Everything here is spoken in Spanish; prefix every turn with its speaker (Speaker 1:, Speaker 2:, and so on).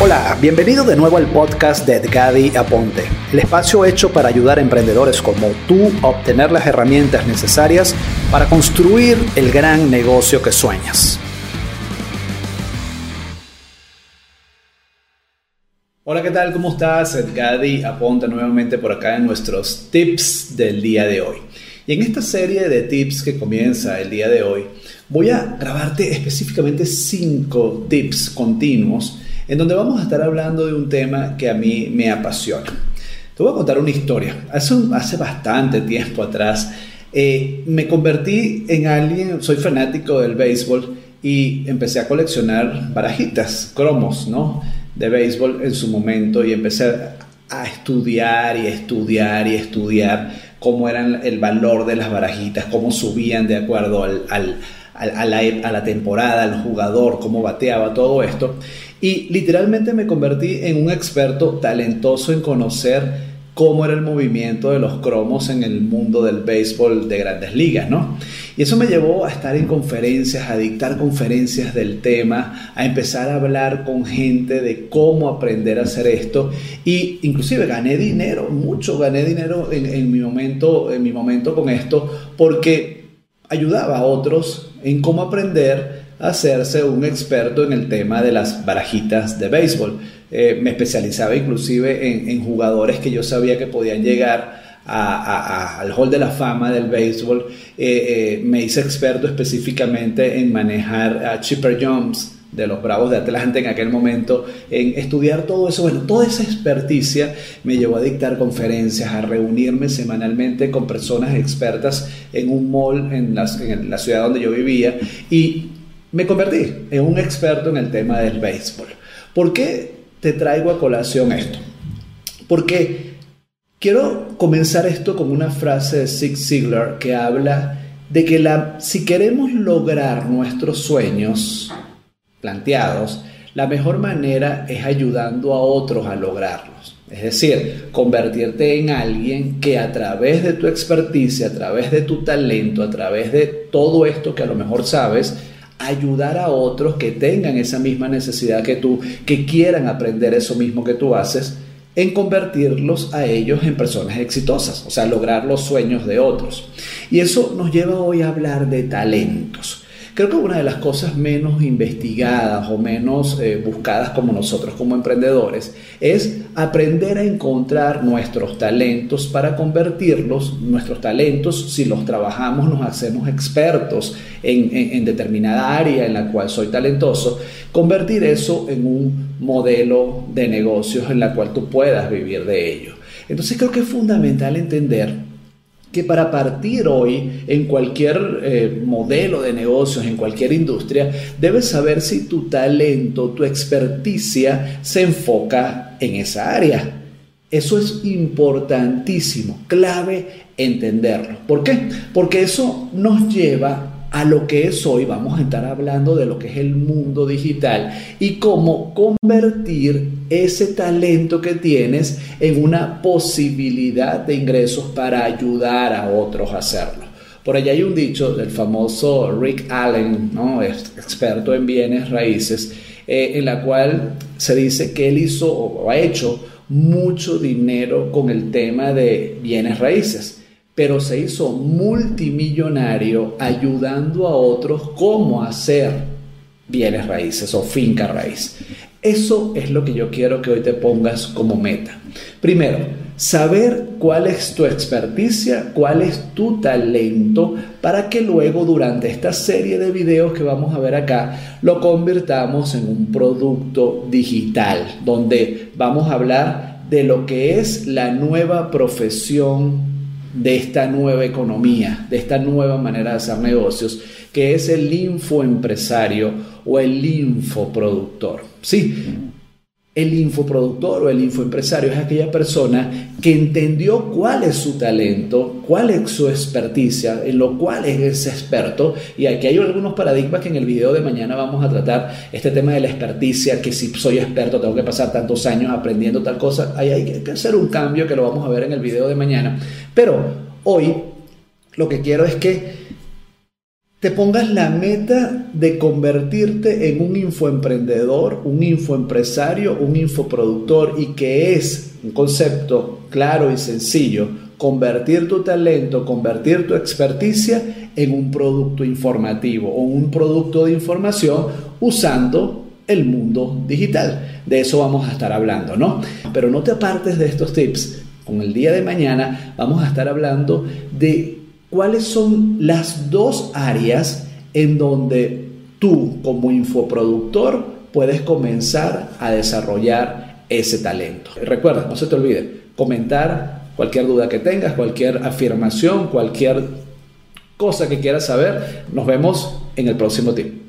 Speaker 1: Hola, bienvenido de nuevo al podcast de Edgadi Aponte, el espacio hecho para ayudar a emprendedores como tú a obtener las herramientas necesarias para construir el gran negocio que sueñas. Hola, ¿qué tal? ¿Cómo estás? Edgadi Aponte nuevamente por acá en nuestros tips del día de hoy. Y en esta serie de tips que comienza el día de hoy, voy a grabarte específicamente cinco tips continuos en donde vamos a estar hablando de un tema que a mí me apasiona. Te voy a contar una historia. Hace, bastante tiempo atrás eh, me convertí en alguien, soy fanático del béisbol y empecé a coleccionar barajitas, cromos, ¿no? De béisbol en su momento y empecé a estudiar y estudiar y estudiar cómo eran el valor de las barajitas, cómo subían de acuerdo al, a la temporada, al jugador, cómo bateaba, todo esto. Y literalmente me convertí en un experto talentoso en conocer cómo era el movimiento de los cromos en el mundo del béisbol de grandes ligas, ¿no? Y eso me llevó a estar en conferencias, a dictar conferencias del tema, a empezar a hablar con gente de cómo aprender a hacer esto y inclusive gané dinero, mucho gané dinero en, mi momento, en mi momento con esto, porque ayudaba a otros en cómo aprender hacerse un experto en el tema de las barajitas de béisbol. Eh, me especializaba inclusive en, jugadores que yo sabía que podían llegar al Hall de la Fama del béisbol. Eh, eh, me hice experto específicamente en manejar a Chipper Jones de los Bravos de Atlanta en aquel momento, en estudiar todo eso. Bueno, toda esa experticia me llevó a dictar conferencias, a reunirme semanalmente con personas expertas en un mall en la, en la ciudad donde yo vivía y me convertí en un experto en el tema del béisbol. ¿Por qué te traigo a colación esto? Porque quiero comenzar esto con una frase de Zig Ziglar que habla de que la, si queremos lograr nuestros sueños planteados, la mejor manera es ayudando a otros a lograrlos. Es decir, convertirte en alguien que a través de tu experticia, a través de tu talento, a través de todo esto que a lo mejor sabes, ayudar a otros que tengan esa misma necesidad que tú, que quieran aprender eso mismo que tú haces, en convertirlos a ellos en personas exitosas, o sea, lograr los sueños de otros. Y eso nos lleva hoy a hablar de talentos. Creo que una de las cosas menos investigadas o menos eh, buscadas como nosotros como emprendedores es aprender a encontrar nuestros talentos para convertirlos, nuestros talentos, si los trabajamos, nos hacemos expertos en, en determinada área en la cual soy talentoso, convertir eso en un modelo de negocios en la cual tú puedas vivir de ello. Entonces creo que es fundamental entender que para partir hoy en cualquier eh, modelo de negocios, en cualquier industria, debes saber si tu talento, tu experticia se enfoca en esa área. Eso es importantísimo, clave entenderlo. ¿Por qué? Porque eso nos lleva a lo que es hoy, vamos a estar hablando de lo que es el mundo digital y cómo convertir ese talento que tienes en una posibilidad de ingresos para ayudar a otros a hacerlo. Por allá hay un dicho del famoso Rick Allen, ¿no? experto en bienes raíces, eh, en la cual se dice que él hizo o ha hecho mucho dinero con el tema de bienes raíces pero se hizo multimillonario ayudando a otros cómo hacer bienes raíces o finca raíz. Eso es lo que yo quiero que hoy te pongas como meta. Primero, saber cuál es tu experticia, cuál es tu talento, para que luego durante esta serie de videos que vamos a ver acá, lo convirtamos en un producto digital, donde vamos a hablar de lo que es la nueva profesión de esta nueva economía, de esta nueva manera de hacer negocios, que es el infoempresario o el infoproductor. Sí, el infoproductor o el infoempresario es aquella persona que entendió cuál es su talento, cuál es su experticia, en lo cual es experto. Y aquí hay algunos paradigmas que en el video de mañana vamos a tratar. Este tema de la experticia, que si soy experto tengo que pasar tantos años aprendiendo tal cosa. Ahí hay que hacer un cambio que lo vamos a ver en el video de mañana. Pero hoy lo que quiero es que te pongas la meta de convertirte en un infoemprendedor, un infoempresario, un infoproductor y que es un concepto claro y sencillo, convertir tu talento, convertir tu experticia en un producto informativo o un producto de información usando el mundo digital. De eso vamos a estar hablando, ¿no? Pero no te apartes de estos tips. Con el día de mañana vamos a estar hablando de cuáles son las dos áreas en donde tú como infoproductor puedes comenzar a desarrollar ese talento. Recuerda, no se te olvide, comentar cualquier duda que tengas, cualquier afirmación, cualquier cosa que quieras saber. Nos vemos en el próximo tip.